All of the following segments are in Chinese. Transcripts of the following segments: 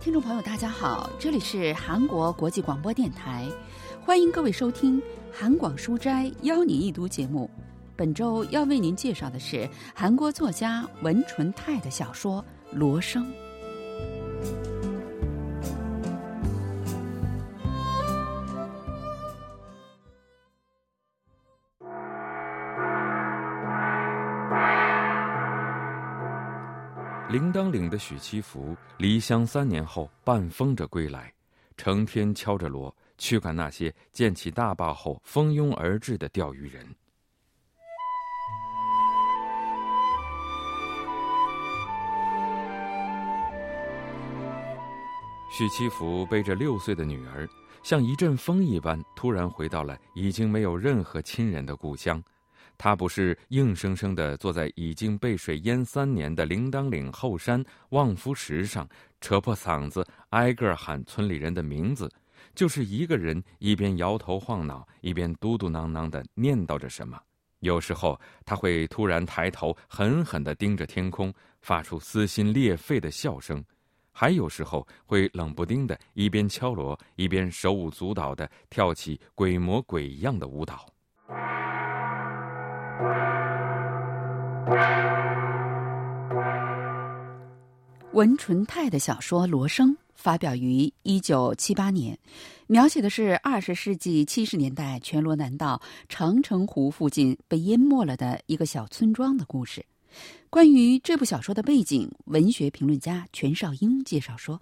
听众朋友，大家好，这里是韩国国际广播电台，欢迎各位收听《韩广书斋邀你一读》节目。本周要为您介绍的是韩国作家文纯泰的小说《罗生》。铃铛岭的许七福离乡三年后半疯着归来，成天敲着锣驱赶那些建起大坝后蜂拥而至的钓鱼人。许七福背着六岁的女儿，像一阵风一般，突然回到了已经没有任何亲人的故乡。他不是硬生生的坐在已经被水淹三年的铃铛岭后山望夫石上，扯破嗓子挨个喊村里人的名字，就是一个人一边摇头晃脑，一边嘟嘟囔囔的念叨着什么。有时候他会突然抬头，狠狠地盯着天空，发出撕心裂肺的笑声；还有时候会冷不丁的一边敲锣，一边手舞足蹈地跳起鬼模鬼样的舞蹈。文纯泰的小说《罗生》发表于一九七八年，描写的是二十世纪七十年代全罗南道长城湖附近被淹没了的一个小村庄的故事。关于这部小说的背景，文学评论家全少英介绍说：“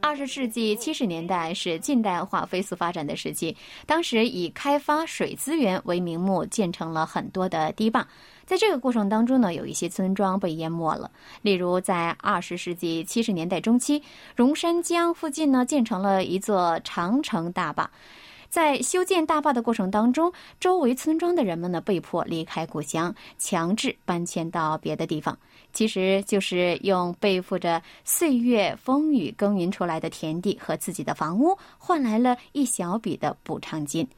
二十世纪七十年代是近代化飞速发展的时期，当时以开发水资源为名目，建成了很多的堤坝。在这个过程当中呢，有一些村庄被淹没了。例如，在二十世纪七十年代中期，荣山江附近呢，建成了一座长城大坝。在修建大坝的过程当中，周围村庄的人们呢，被迫离开故乡，强制搬迁到别的地方。其实就是用背负着岁月风雨耕耘出来的田地和自己的房屋，换来了一小笔的补偿金。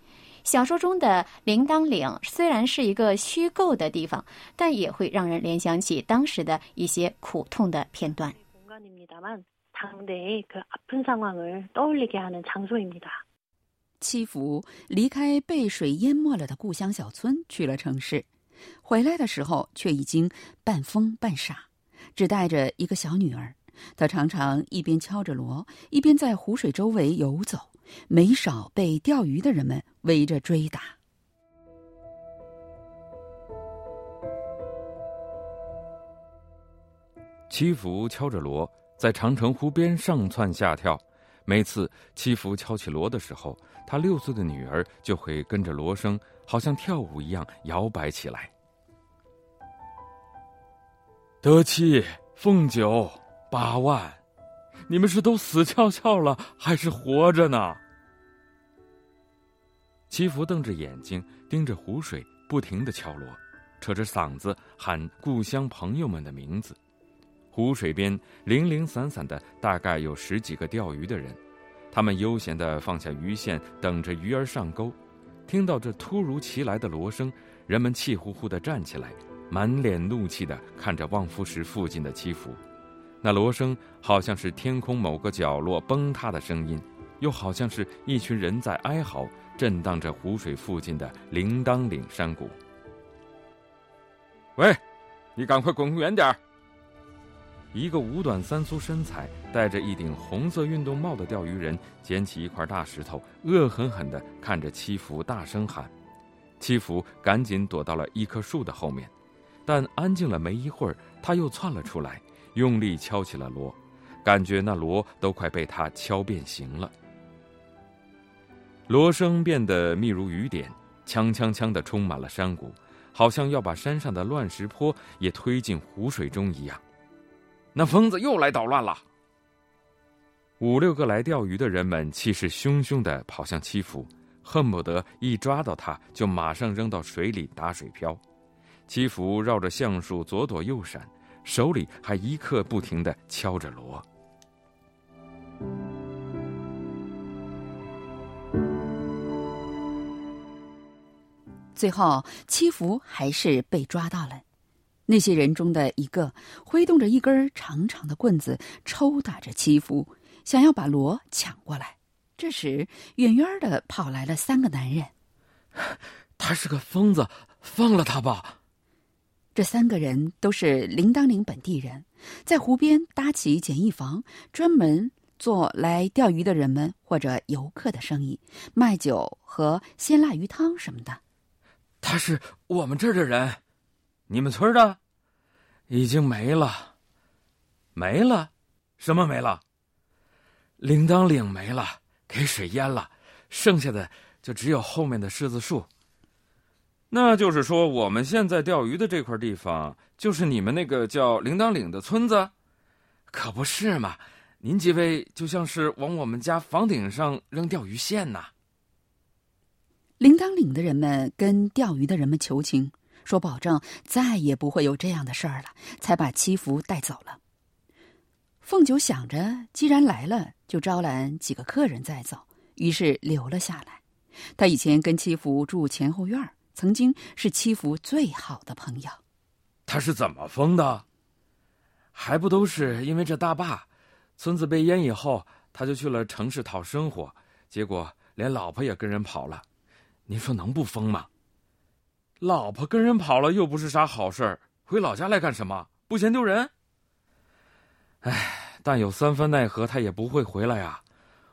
小说中的铃铛岭虽然是一个虚构的地方，但也会让人联想起当时的一些苦痛的片段。七福离开被水淹没了的故乡小村，去了城市。回来的时候，却已经半疯半傻，只带着一个小女儿。他常常一边敲着锣，一边在湖水周围游走，没少被钓鱼的人们围着追打。七福敲着锣，在长城湖边上蹿下跳。每次七福敲起锣的时候，他六岁的女儿就会跟着锣声，好像跳舞一样摇摆起来。德七、凤九、八万，你们是都死翘翘了，还是活着呢？七福瞪着眼睛盯着湖水，不停的敲锣，扯着嗓子喊故乡朋友们的名字。湖水边零零散散的，大概有十几个钓鱼的人，他们悠闲地放下鱼线，等着鱼儿上钩。听到这突如其来的锣声，人们气呼呼地站起来，满脸怒气地看着望夫石附近的祈福。那锣声好像是天空某个角落崩塌的声音，又好像是一群人在哀嚎，震荡着湖水附近的铃铛岭山谷。喂，你赶快滚远点儿！一个五短三粗身材、戴着一顶红色运动帽的钓鱼人捡起一块大石头，恶狠狠地看着七福，大声喊：“七福，赶紧躲到了一棵树的后面。”但安静了没一会儿，他又窜了出来，用力敲起了锣，感觉那锣都快被他敲变形了。锣声变得密如雨点，锵锵锵地充满了山谷，好像要把山上的乱石坡也推进湖水中一样。那疯子又来捣乱了。五六个来钓鱼的人们气势汹汹的跑向七福，恨不得一抓到他就马上扔到水里打水漂。七福绕着橡树左躲右闪，手里还一刻不停的敲着锣。最后，七福还是被抓到了。那些人中的一个挥动着一根长长的棍子，抽打着七福，想要把罗抢过来。这时，远远的跑来了三个男人。他是个疯子，放了他吧！这三个人都是铃铛岭本地人，在湖边搭起简易房，专门做来钓鱼的人们或者游客的生意，卖酒和鲜辣鱼汤什么的。他是我们这儿的人，你们村的，已经没了，没了，什么没了？铃铛岭没了，给水淹了，剩下的就只有后面的柿子树。那就是说，我们现在钓鱼的这块地方，就是你们那个叫铃铛岭的村子，可不是嘛？您几位就像是往我们家房顶上扔钓鱼线呐。铃铛岭的人们跟钓鱼的人们求情，说保证再也不会有这样的事儿了，才把七福带走了。凤九想着，既然来了，就招揽几个客人再走，于是留了下来。他以前跟七福住前后院曾经是七福最好的朋友。他是怎么疯的？还不都是因为这大坝，村子被淹以后，他就去了城市讨生活，结果连老婆也跟人跑了。您说能不疯吗？老婆跟人跑了又不是啥好事儿，回老家来干什么？不嫌丢人？哎，但有三分奈何，他也不会回来呀。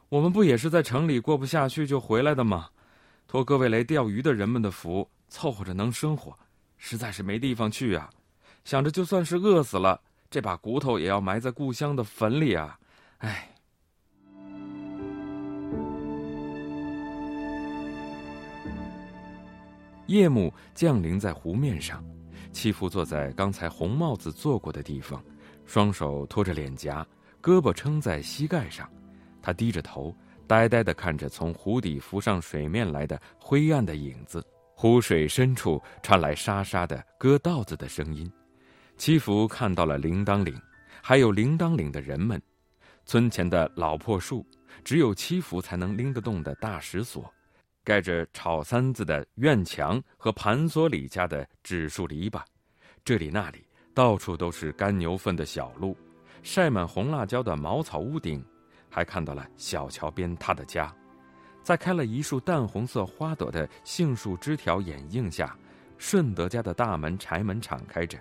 我们不也是在城里过不下去就回来的吗？托各位来钓鱼的人们的福，凑合着能生活，实在是没地方去啊。想着就算是饿死了，这把骨头也要埋在故乡的坟里啊。哎。夜幕降临在湖面上，七福坐在刚才红帽子坐过的地方，双手托着脸颊，胳膊撑在膝盖上。他低着头，呆呆地看着从湖底浮上水面来的灰暗的影子。湖水深处传来沙沙的割稻子的声音。七福看到了铃铛岭，还有铃铛岭的人们。村前的老破树，只有七福才能拎得动的大石锁。盖着草三子的院墙和盘索里家的纸树篱笆，这里那里到处都是干牛粪的小路，晒满红辣椒的茅草屋顶，还看到了小桥边他的家，在开了一束淡红色花朵的杏树枝条掩映下，顺德家的大门柴门敞开着，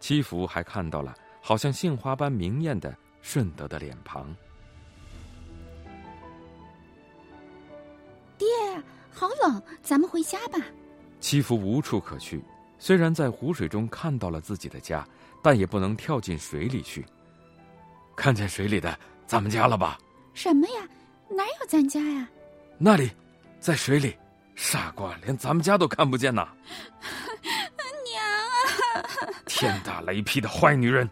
七福还看到了好像杏花般明艳的顺德的脸庞。爹。好冷，咱们回家吧。七福无处可去，虽然在湖水中看到了自己的家，但也不能跳进水里去。看见水里的咱们家了吧？什么呀？哪有咱家呀？那里，在水里。傻瓜，连咱们家都看不见呐！娘啊！天打雷劈的坏女人！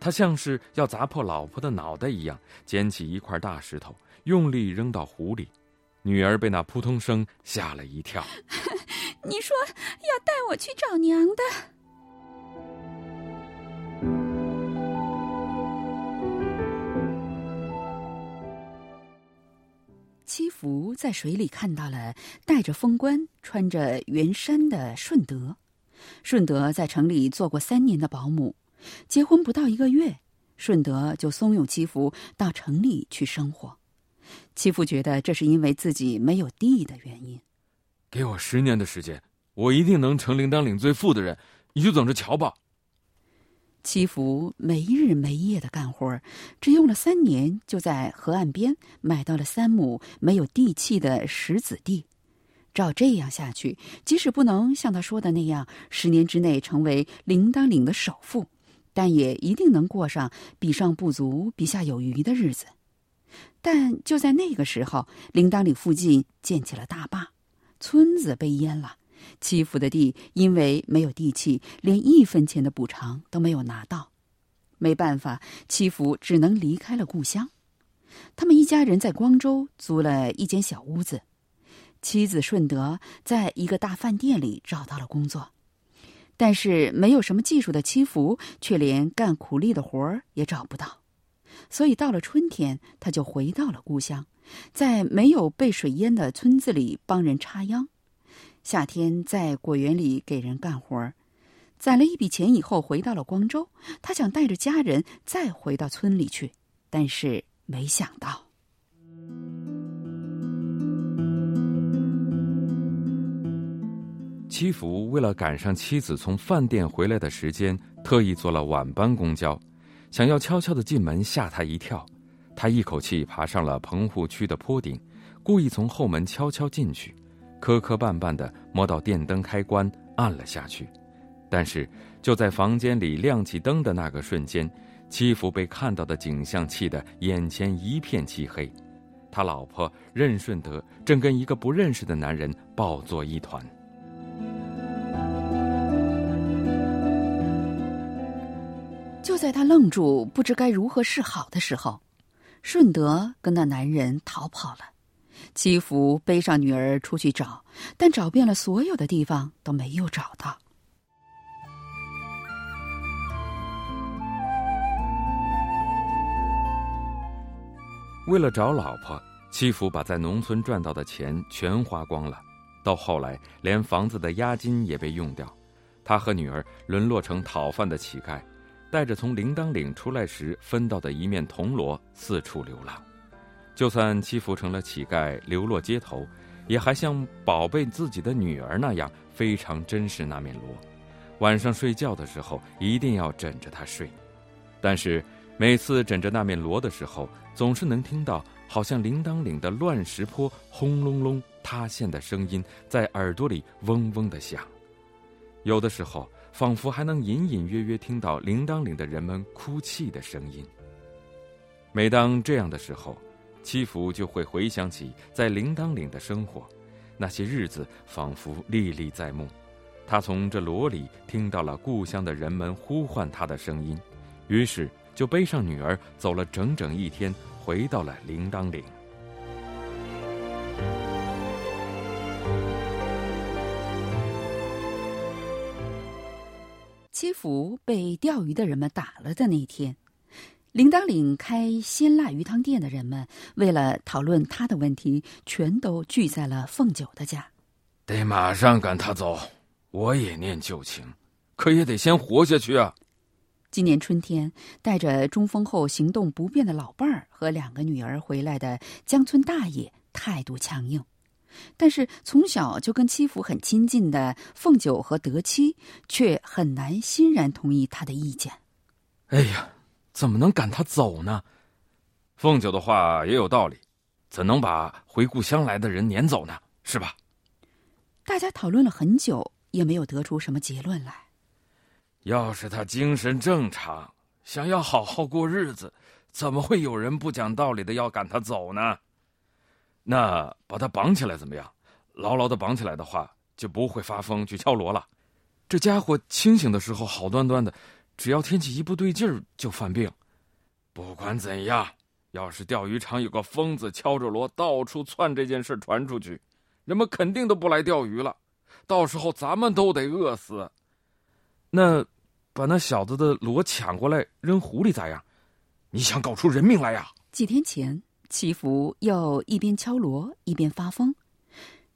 他像是要砸破老婆的脑袋一样，捡起一块大石头，用力扔到湖里。女儿被那扑通声吓了一跳。你说要带我去找娘的。七福在水里看到了戴着风冠、穿着圆衫的顺德。顺德在城里做过三年的保姆，结婚不到一个月，顺德就怂恿七福到城里去生活。七福觉得这是因为自己没有地的原因。给我十年的时间，我一定能成铃铛岭最富的人，你就等着瞧吧。七福没日没夜的干活，只用了三年，就在河岸边买到了三亩没有地契的石子地。照这样下去，即使不能像他说的那样十年之内成为铃铛岭的首富，但也一定能过上比上不足、比下有余的日子。但就在那个时候，铃铛岭附近建起了大坝，村子被淹了。七福的地因为没有地契，连一分钱的补偿都没有拿到。没办法，七福只能离开了故乡。他们一家人在光州租了一间小屋子，妻子顺德在一个大饭店里找到了工作。但是没有什么技术的祈福，却连干苦力的活儿也找不到，所以到了春天，他就回到了故乡，在没有被水淹的村子里帮人插秧；夏天在果园里给人干活儿。攒了一笔钱以后，回到了光州，他想带着家人再回到村里去，但是没想到。戚福为了赶上妻子从饭店回来的时间，特意坐了晚班公交，想要悄悄的进门吓他一跳。他一口气爬上了棚户区的坡顶，故意从后门悄悄进去，磕磕绊绊的摸到电灯开关，按了下去。但是就在房间里亮起灯的那个瞬间，七福被看到的景象气得眼前一片漆黑。他老婆任顺德正跟一个不认识的男人抱作一团。就在他愣住不知该如何是好的时候，顺德跟那男人逃跑了。七福背上女儿出去找，但找遍了所有的地方都没有找到。为了找老婆，七福把在农村赚到的钱全花光了，到后来连房子的押金也被用掉，他和女儿沦落成讨饭的乞丐。带着从铃铛岭出来时分到的一面铜锣，四处流浪。就算戚福成了乞丐，流落街头，也还像宝贝自己的女儿那样非常珍视那面锣。晚上睡觉的时候，一定要枕着它睡。但是每次枕着那面锣的时候，总是能听到好像铃铛岭的乱石坡轰隆隆塌陷的声音在耳朵里嗡嗡的响。有的时候。仿佛还能隐隐约约听到铃铛岭的人们哭泣的声音。每当这样的时候，七福就会回想起在铃铛岭的生活，那些日子仿佛历历在目。他从这锣里听到了故乡的人们呼唤他的声音，于是就背上女儿走了整整一天，回到了铃铛岭。七福被钓鱼的人们打了的那天，铃铛岭开鲜辣鱼汤店的人们为了讨论他的问题，全都聚在了凤九的家。得马上赶他走，我也念旧情，可也得先活下去啊！今年春天，带着中风后行动不便的老伴儿和两个女儿回来的江村大爷态度强硬。但是从小就跟戚福很亲近的凤九和德七，却很难欣然同意他的意见。哎呀，怎么能赶他走呢？凤九的话也有道理，怎能把回故乡来的人撵走呢？是吧？大家讨论了很久，也没有得出什么结论来。要是他精神正常，想要好好过日子，怎么会有人不讲道理的要赶他走呢？那把他绑起来怎么样？牢牢的绑起来的话，就不会发疯去敲锣了。这家伙清醒的时候好端端的，只要天气一不对劲儿就犯病。不管怎样，要是钓鱼场有个疯子敲着锣到处窜，这件事传出去，人们肯定都不来钓鱼了。到时候咱们都得饿死。那把那小子的锣抢过来扔湖里咋样？你想搞出人命来呀？几天前。祈福又一边敲锣一边发疯，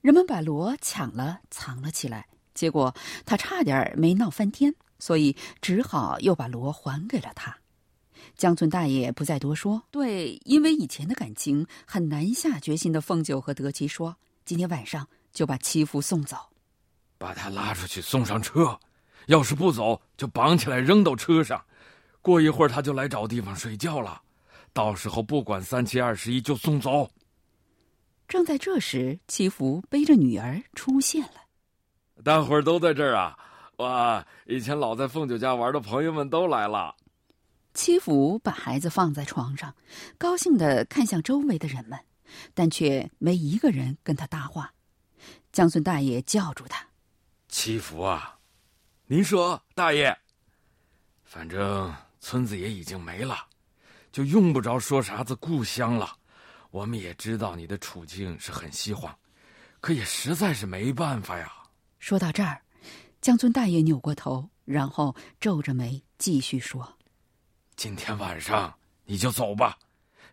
人们把锣抢了藏了起来，结果他差点没闹翻天，所以只好又把锣还给了他。江村大爷不再多说，对因为以前的感情很难下决心的凤九和德奇说：“今天晚上就把祈福送走，把他拉出去送上车，要是不走就绑起来扔到车上，过一会儿他就来找地方睡觉了。”到时候不管三七二十一就送走。正在这时，七福背着女儿出现了。大伙儿都在这儿啊！哇，以前老在凤九家玩的朋友们都来了。七福把孩子放在床上，高兴的看向周围的人们，但却没一个人跟他搭话。江村大爷叫住他：“七福啊，您说，大爷，反正村子也已经没了。”就用不着说啥子故乡了，我们也知道你的处境是很稀慌，可也实在是没办法呀。说到这儿，江村大爷扭过头，然后皱着眉继续说：“今天晚上你就走吧，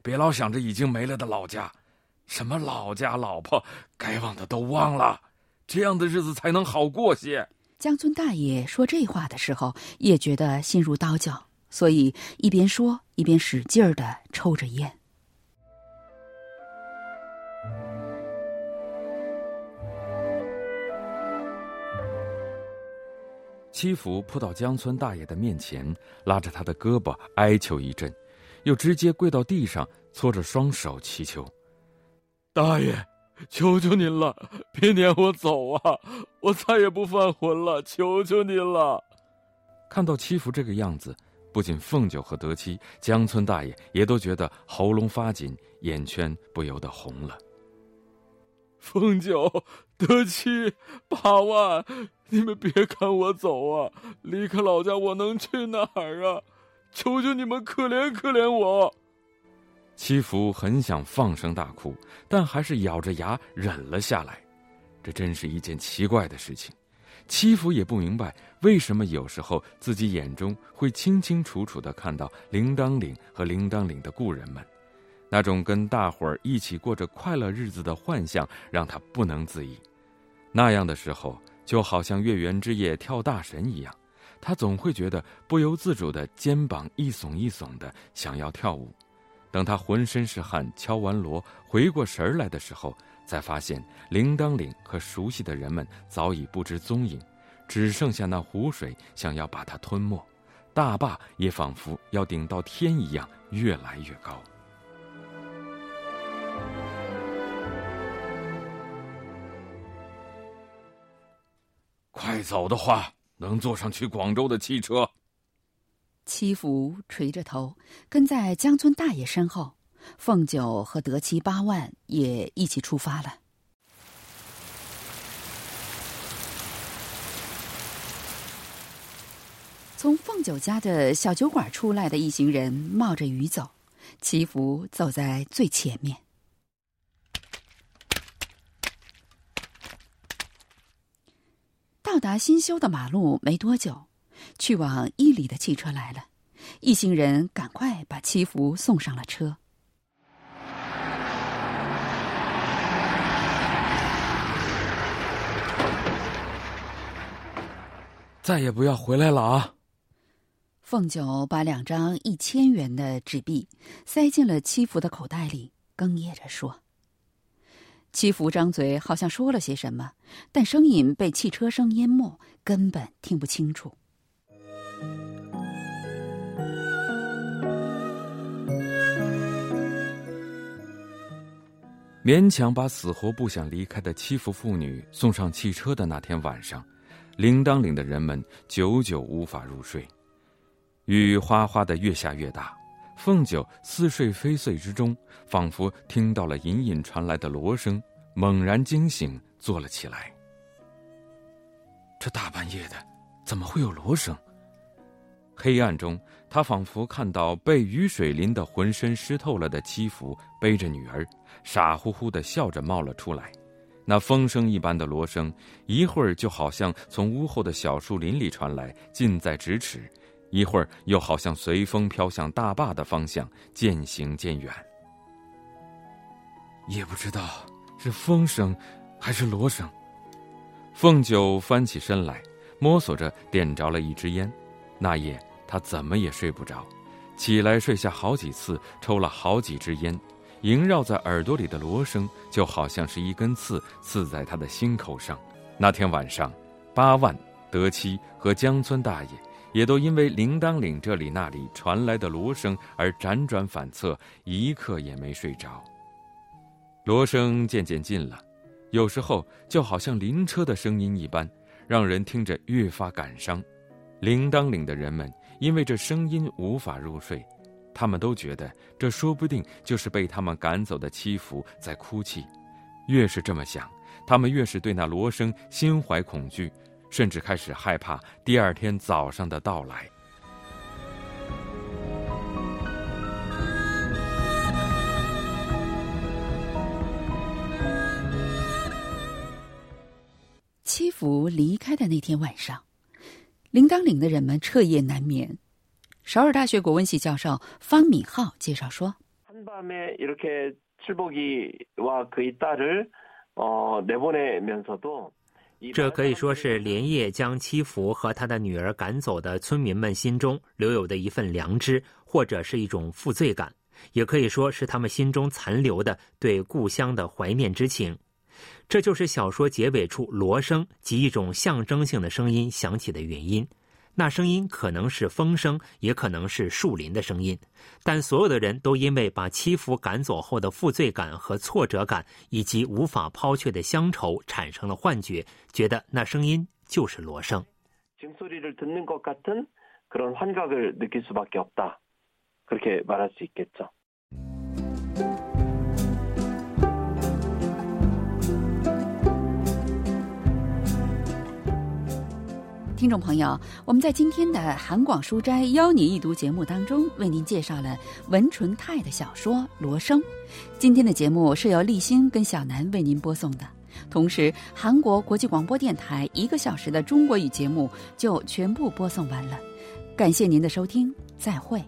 别老想着已经没了的老家，什么老家老婆，该忘的都忘了，这样的日子才能好过些。”江村大爷说这话的时候，也觉得心如刀绞，所以一边说一边使劲儿的抽着烟。七福扑到江村大爷的面前，拉着他的胳膊哀求一阵，又直接跪到地上，搓着双手祈求：“大爷，求求您了，别撵我走啊！我再也不犯浑了，求求您了！”看到七福这个样子，不仅凤九和德七，江村大爷也都觉得喉咙发紧，眼圈不由得红了。凤九、德七、八万，你们别赶我走啊！离开老家，我能去哪儿啊？求求你们，可怜可怜我！七福很想放声大哭，但还是咬着牙忍了下来。这真是一件奇怪的事情。七福也不明白，为什么有时候自己眼中会清清楚楚的看到铃铛岭和铃铛岭的故人们。那种跟大伙儿一起过着快乐日子的幻象，让他不能自已。那样的时候，就好像月圆之夜跳大神一样，他总会觉得不由自主的肩膀一耸一耸的，想要跳舞。等他浑身是汗，敲完锣，回过神儿来的时候，才发现铃铛岭和熟悉的人们早已不知踪影，只剩下那湖水想要把它吞没，大坝也仿佛要顶到天一样，越来越高。快走的话，能坐上去广州的汽车。七福垂着头跟在江村大爷身后，凤九和德七八万也一起出发了。从凤九家的小酒馆出来的一行人冒着雨走，祈福走在最前面。到达新修的马路没多久，去往伊犁的汽车来了，一行人赶快把祈福送上了车。再也不要回来了啊！凤九把两张一千元的纸币塞进了七福的口袋里，哽咽着说。七福张嘴，好像说了些什么，但声音被汽车声淹没，根本听不清楚。勉强把死活不想离开的七福妇女送上汽车的那天晚上，铃铛岭的人们久久无法入睡，雨哗哗的越下越大。凤九似睡非睡之中，仿佛听到了隐隐传来的锣声，猛然惊醒，坐了起来。这大半夜的，怎么会有锣声？黑暗中，他仿佛看到被雨水淋得浑身湿透了的七福背着女儿，傻乎乎的笑着冒了出来。那风声一般的锣声，一会儿就好像从屋后的小树林里传来，近在咫尺。一会儿又好像随风飘向大坝的方向，渐行渐远。也不知道是风声，还是锣声。凤九翻起身来，摸索着点着了一支烟。那夜他怎么也睡不着，起来睡下好几次，抽了好几支烟，萦绕在耳朵里的锣声就好像是一根刺，刺在他的心口上。那天晚上，八万、德七和江村大爷。也都因为铃铛岭这里那里传来的锣声而辗转反侧，一刻也没睡着。锣声渐渐近了，有时候就好像灵车的声音一般，让人听着越发感伤。铃铛岭的人们因为这声音无法入睡，他们都觉得这说不定就是被他们赶走的七福在哭泣。越是这么想，他们越是对那锣声心怀恐惧。甚至开始害怕第二天早上的到来。七福。离开的那天晚上，铃铛岭的人们彻夜难眠。首尔大学国文系教授方敏浩介绍说：“这可以说是连夜将七福和他的女儿赶走的村民们心中留有的一份良知，或者是一种负罪感，也可以说是他们心中残留的对故乡的怀念之情。这就是小说结尾处锣声及一种象征性的声音响起的原因。”那声音可能是风声，也可能是树林的声音，但所有的人都因为把欺负赶走后的负罪感和挫折感，以及无法抛却的乡愁，产生了幻觉，觉得那声音就是锣声。听众朋友，我们在今天的韩广书斋邀您一读节目当中，为您介绍了文纯泰的小说《罗生》。今天的节目是由立新跟小南为您播送的，同时韩国国际广播电台一个小时的中国语节目就全部播送完了。感谢您的收听，再会。